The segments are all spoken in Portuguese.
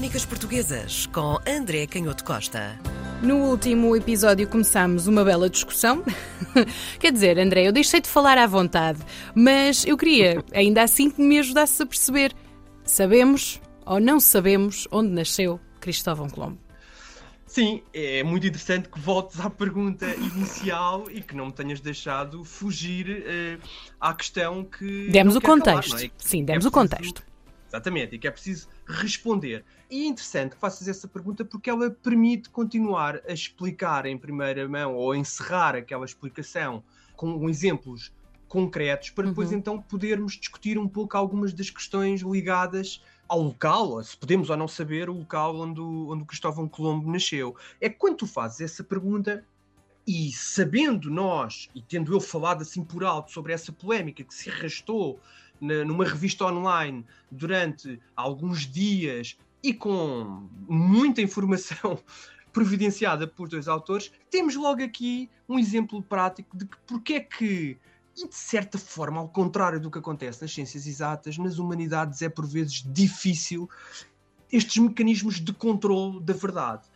Crónicas Portuguesas com André Canhoto Costa. No último episódio começámos uma bela discussão. Quer dizer, André, eu deixei de falar à vontade, mas eu queria, ainda assim, que me ajudasses a perceber: sabemos ou não sabemos onde nasceu Cristóvão Colombo? Sim, é muito interessante que voltes à pergunta inicial e que não me tenhas deixado fugir uh, à questão que. Demos o contexto. Calar, é? Sim, demos é o contexto. Exatamente, e que é preciso responder. E é interessante que faças essa pergunta porque ela permite continuar a explicar em primeira mão ou encerrar aquela explicação com exemplos concretos para depois uhum. então podermos discutir um pouco algumas das questões ligadas ao local, se podemos ou não saber o local onde o, onde o Cristóvão Colombo nasceu. É que quando tu fazes essa pergunta, e sabendo nós, e tendo eu falado assim por alto sobre essa polémica que se arrastou na, numa revista online durante alguns dias e com muita informação providenciada por dois autores, temos logo aqui um exemplo prático de que porque é que, e de certa forma, ao contrário do que acontece nas ciências exatas, nas humanidades é por vezes difícil estes mecanismos de controle da verdade.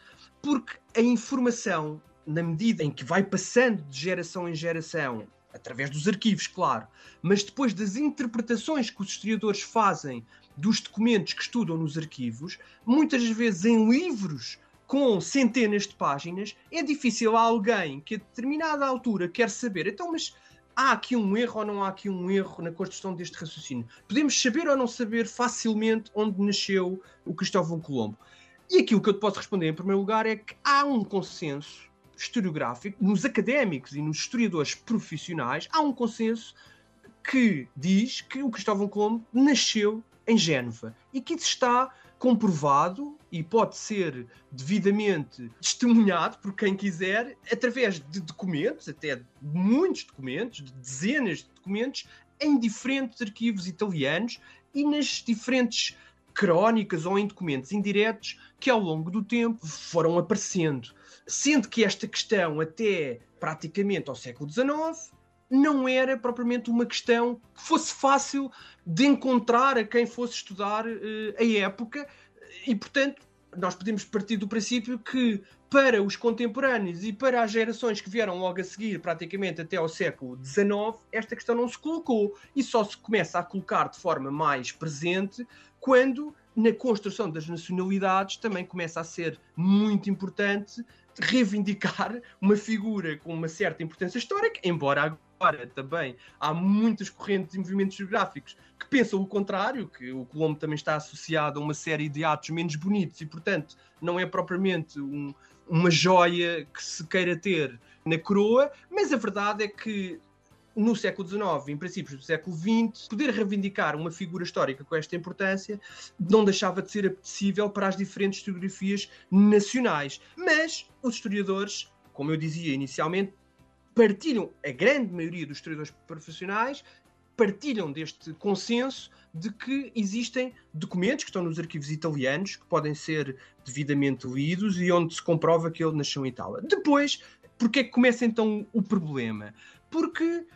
Porque a informação, na medida em que vai passando de geração em geração através dos arquivos, claro, mas depois das interpretações que os historiadores fazem dos documentos que estudam nos arquivos, muitas vezes em livros com centenas de páginas, é difícil a alguém que a determinada altura quer saber, então, mas há aqui um erro ou não há aqui um erro na construção deste raciocínio? Podemos saber ou não saber facilmente onde nasceu o Cristóvão Colombo? E aquilo que eu te posso responder em primeiro lugar é que há um consenso historiográfico, nos académicos e nos historiadores profissionais, há um consenso que diz que o Cristóvão Colombo nasceu em Génova e que isso está comprovado e pode ser devidamente testemunhado por quem quiser através de documentos, até muitos documentos, de dezenas de documentos, em diferentes arquivos italianos e nas diferentes crónicas ou em documentos indiretos que ao longo do tempo foram aparecendo. Sendo que esta questão, até praticamente ao século XIX, não era propriamente uma questão que fosse fácil de encontrar a quem fosse estudar uh, a época, e portanto nós podemos partir do princípio que para os contemporâneos e para as gerações que vieram logo a seguir, praticamente até ao século XIX, esta questão não se colocou e só se começa a colocar de forma mais presente quando na construção das nacionalidades também começa a ser muito importante reivindicar uma figura com uma certa importância histórica, embora agora também há muitas correntes e movimentos geográficos que pensam o contrário, que o Colombo também está associado a uma série de atos menos bonitos e, portanto, não é propriamente um, uma joia que se queira ter na coroa, mas a verdade é que no século XIX, em princípios do século XX, poder reivindicar uma figura histórica com esta importância não deixava de ser apetecível para as diferentes historiografias nacionais. Mas os historiadores, como eu dizia inicialmente, partilham, a grande maioria dos historiadores profissionais, partilham deste consenso de que existem documentos que estão nos arquivos italianos que podem ser devidamente lidos e onde se comprova que ele nasceu em Itália. Depois, porque é que começa então o problema? Porque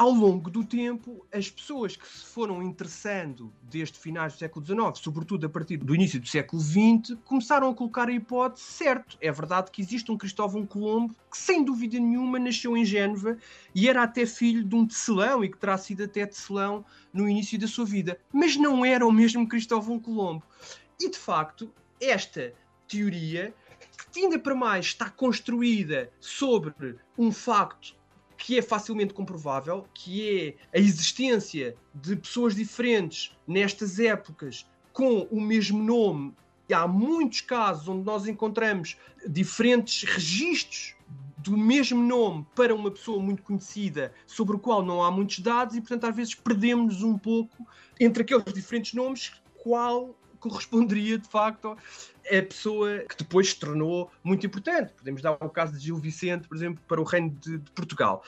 ao longo do tempo, as pessoas que se foram interessando desde finais do século XIX, sobretudo a partir do início do século XX, começaram a colocar a hipótese, certo, é verdade que existe um Cristóvão Colombo que, sem dúvida nenhuma, nasceu em Génova e era até filho de um tecelão e que terá sido até tecelão no início da sua vida, mas não era o mesmo Cristóvão Colombo. E, de facto, esta teoria, que ainda para mais está construída sobre um facto que é facilmente comprovável, que é a existência de pessoas diferentes nestas épocas com o mesmo nome. E há muitos casos onde nós encontramos diferentes registros do mesmo nome para uma pessoa muito conhecida, sobre o qual não há muitos dados, e portanto às vezes perdemos um pouco entre aqueles diferentes nomes qual corresponderia de facto a pessoa que depois se tornou muito importante. Podemos dar o caso de Gil Vicente, por exemplo, para o Reino de, de Portugal.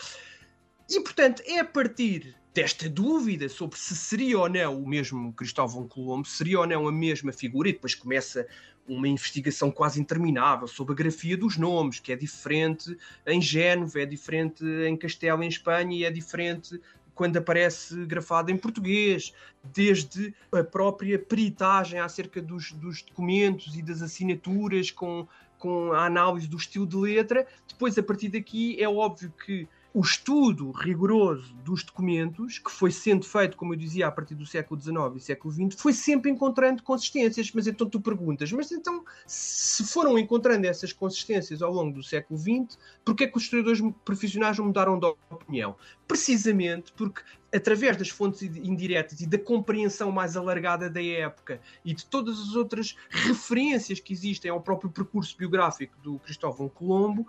E portanto, é a partir desta dúvida sobre se seria ou não o mesmo Cristóvão Colombo, seria ou não a mesma figura, e depois começa uma investigação quase interminável sobre a grafia dos nomes, que é diferente em Génova, é diferente em Castelo, em Espanha, e é diferente quando aparece grafado em português, desde a própria peritagem acerca dos, dos documentos e das assinaturas com, com a análise do estilo de letra. Depois, a partir daqui, é óbvio que o estudo rigoroso dos documentos, que foi sendo feito, como eu dizia, a partir do século XIX e século XX, foi sempre encontrando consistências. Mas então tu perguntas, mas então, se foram encontrando essas consistências ao longo do século XX, porquê é que os historiadores profissionais mudaram de opinião? Precisamente porque, através das fontes indiretas e da compreensão mais alargada da época e de todas as outras referências que existem ao próprio percurso biográfico do Cristóvão Colombo,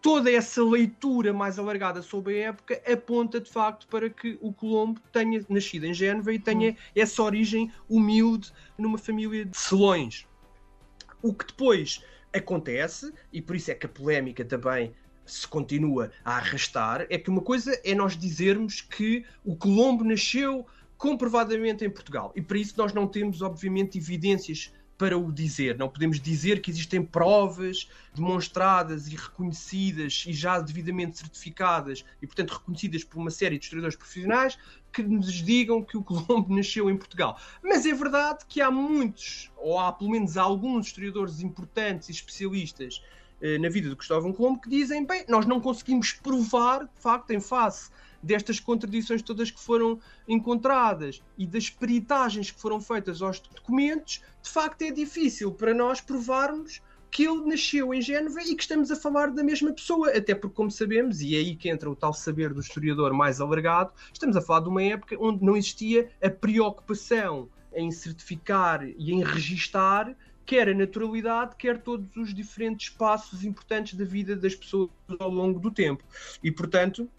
toda essa leitura mais alargada sobre a época aponta de facto para que o Colombo tenha nascido em Génova e tenha hum. essa origem humilde numa família de selões. O que depois acontece, e por isso é que a polémica também se continua a arrastar, é que uma coisa é nós dizermos que o Colombo nasceu comprovadamente em Portugal. E para isso nós não temos, obviamente, evidências para o dizer. Não podemos dizer que existem provas demonstradas e reconhecidas e já devidamente certificadas e, portanto, reconhecidas por uma série de historiadores profissionais que nos digam que o Colombo nasceu em Portugal. Mas é verdade que há muitos, ou há pelo menos alguns historiadores importantes e especialistas na vida do Cristóvão Colombo que dizem, bem, nós não conseguimos provar, de facto, em face destas contradições todas que foram encontradas e das peritagens que foram feitas aos documentos, de facto é difícil para nós provarmos que ele nasceu em Génova e que estamos a falar da mesma pessoa, até porque, como sabemos, e é aí que entra o tal saber do historiador mais alargado, estamos a falar de uma época onde não existia a preocupação em certificar e em registar quer a naturalidade, quer todos os diferentes passos importantes da vida das pessoas ao longo do tempo. E, portanto,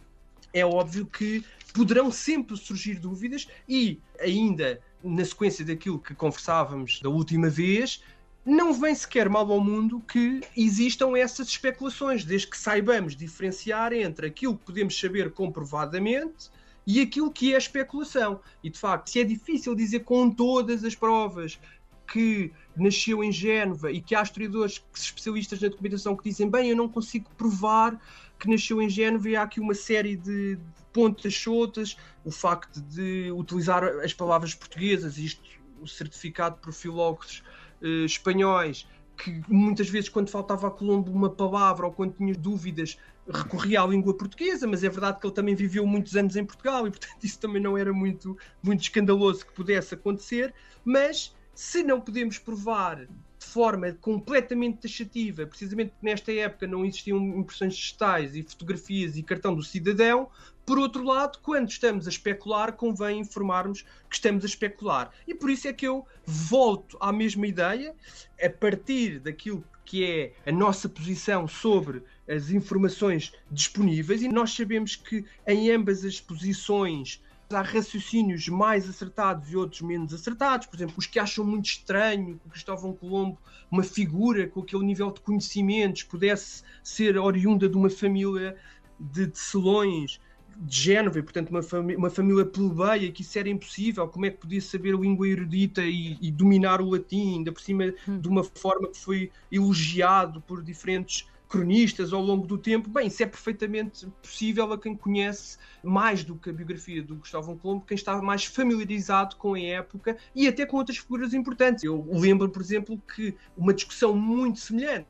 é óbvio que poderão sempre surgir dúvidas e ainda na sequência daquilo que conversávamos da última vez, não vem sequer mal ao mundo que existam essas especulações, desde que saibamos diferenciar entre aquilo que podemos saber comprovadamente e aquilo que é especulação. E de facto, se é difícil dizer com todas as provas que nasceu em Génova e que há historiadores especialistas na documentação que dizem bem, eu não consigo provar que nasceu em Génova e há aqui uma série de pontas soltas, o facto de utilizar as palavras portuguesas, isto certificado por filólogos eh, espanhóis, que muitas vezes quando faltava a Colombo uma palavra ou quando tinha dúvidas recorria à língua portuguesa, mas é verdade que ele também viveu muitos anos em Portugal e portanto isso também não era muito, muito escandaloso que pudesse acontecer, mas se não podemos provar de forma completamente taxativa, precisamente porque nesta época não existiam impressões digitais e fotografias e cartão do cidadão, por outro lado, quando estamos a especular, convém informarmos que estamos a especular. E por isso é que eu volto à mesma ideia, a partir daquilo que é a nossa posição sobre as informações disponíveis, e nós sabemos que em ambas as posições há raciocínios mais acertados e outros menos acertados. Por exemplo, os que acham muito estranho que o Cristóvão Colombo, uma figura com aquele nível de conhecimentos, pudesse ser oriunda de uma família de, de selões de Génova, e, portanto uma, uma família plebeia, que isso era impossível, como é que podia saber a língua erudita e, e dominar o latim, ainda por cima hum. de uma forma que foi elogiado por diferentes cronistas ao longo do tempo, bem, isso é perfeitamente possível a quem conhece mais do que a biografia do Gustavo Colombo, quem está mais familiarizado com a época e até com outras figuras importantes. Eu lembro, por exemplo, que uma discussão muito semelhante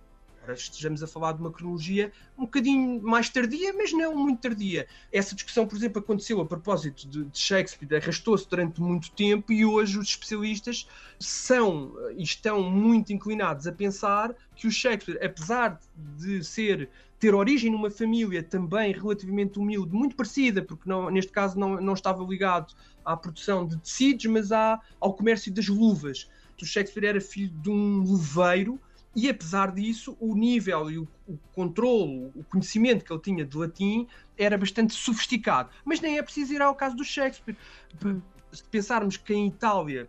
estejamos a falar de uma cronologia um bocadinho mais tardia, mas não muito tardia. Essa discussão, por exemplo, aconteceu a propósito de, de Shakespeare, arrastou-se durante muito tempo e hoje os especialistas são e estão muito inclinados a pensar que o Shakespeare, apesar de ser ter origem numa família também relativamente humilde, muito parecida, porque não, neste caso não, não estava ligado à produção de tecidos, mas à, ao comércio das luvas. O Shakespeare era filho de um luveiro e apesar disso, o nível e o, o controle, o conhecimento que ele tinha de latim era bastante sofisticado. Mas nem é preciso ir ao caso do Shakespeare. Se pensarmos que em Itália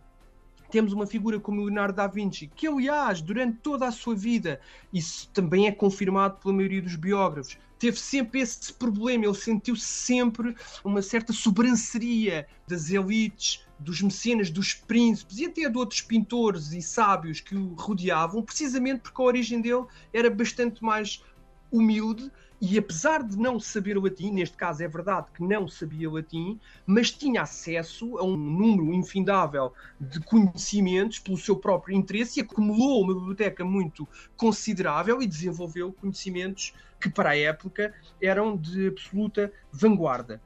temos uma figura como Leonardo da Vinci, que aliás, durante toda a sua vida, isso também é confirmado pela maioria dos biógrafos, teve sempre esse problema, ele sentiu sempre uma certa sobranceria das elites, dos mecenas, dos príncipes e até de outros pintores e sábios que o rodeavam, precisamente porque a origem dele era bastante mais humilde e apesar de não saber latim, neste caso é verdade que não sabia latim, mas tinha acesso a um número infindável de conhecimentos pelo seu próprio interesse e acumulou uma biblioteca muito considerável e desenvolveu conhecimentos que para a época eram de absoluta vanguarda.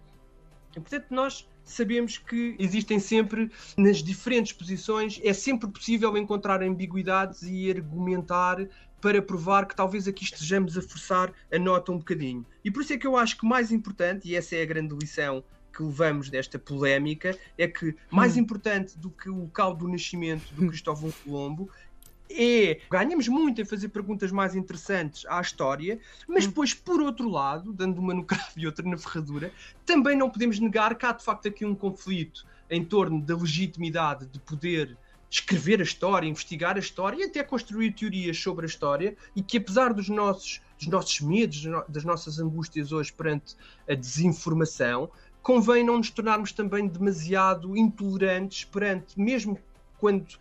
E, portanto, nós sabemos que existem sempre, nas diferentes posições, é sempre possível encontrar ambiguidades e argumentar para provar que talvez aqui estejamos a forçar a nota um bocadinho. E por isso é que eu acho que mais importante, e essa é a grande lição que levamos desta polémica, é que mais hum. importante do que o local do nascimento do hum. Cristóvão Colombo é ganhamos muito em fazer perguntas mais interessantes à história, mas hum. depois, por outro lado, dando uma no cravo e outra na ferradura, também não podemos negar que há de facto aqui um conflito em torno da legitimidade de poder escrever a história, investigar a história e até construir teorias sobre a história, e que apesar dos nossos, dos nossos medos, das nossas angústias hoje perante a desinformação, convém não nos tornarmos também demasiado intolerantes perante, mesmo quando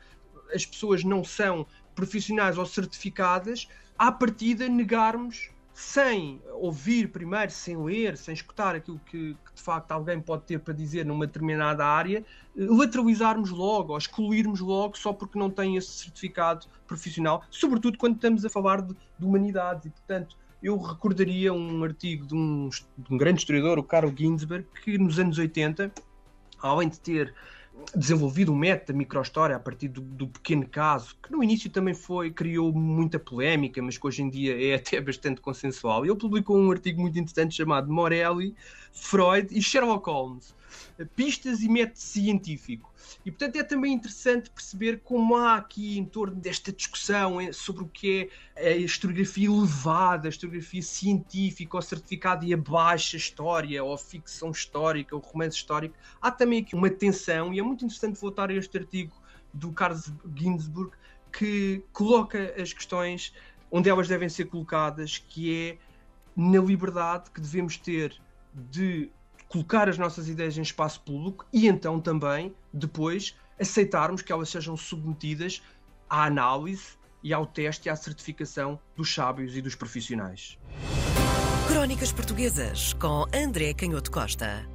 as pessoas não são profissionais ou certificadas, à partida negarmos sem ouvir primeiro, sem ler, sem escutar aquilo que, que, de facto alguém pode ter para dizer numa determinada área, lateralizarmos logo ou excluirmos logo só porque não tem esse certificado profissional, sobretudo quando estamos a falar de, de humanidades. E, portanto, eu recordaria um artigo de um, de um grande historiador, o Carl Ginsberg, que nos anos 80, além de ter desenvolvido um método da microhistória a partir do, do, pequeno caso, que no início também foi, criou muita polémica, mas que hoje em dia é até bastante consensual. Ele publicou um artigo muito interessante chamado Morelli, Freud e Sherlock Holmes pistas e método científico. E, portanto, é também interessante perceber como há aqui, em torno desta discussão sobre o que é a historiografia elevada, a historiografia científica, ou certificado e a baixa história, ou a ficção histórica, o romance histórico, há também aqui uma tensão, e é muito interessante voltar a este artigo do Carlos Ginsburg, que coloca as questões onde elas devem ser colocadas, que é na liberdade que devemos ter de colocar as nossas ideias em espaço público e então também, depois, aceitarmos que elas sejam submetidas à análise e ao teste e à certificação dos sábios e dos profissionais. Crónicas Portuguesas com André Canhoto Costa.